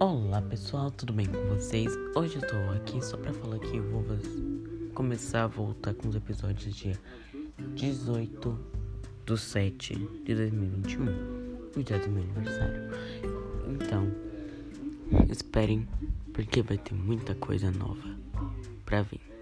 Olá pessoal, tudo bem com vocês? Hoje eu tô aqui só pra falar que eu vou começar a voltar com os episódios dia 18 do 7 de 2021, o dia do meu aniversário. Então, esperem, porque vai ter muita coisa nova pra vir.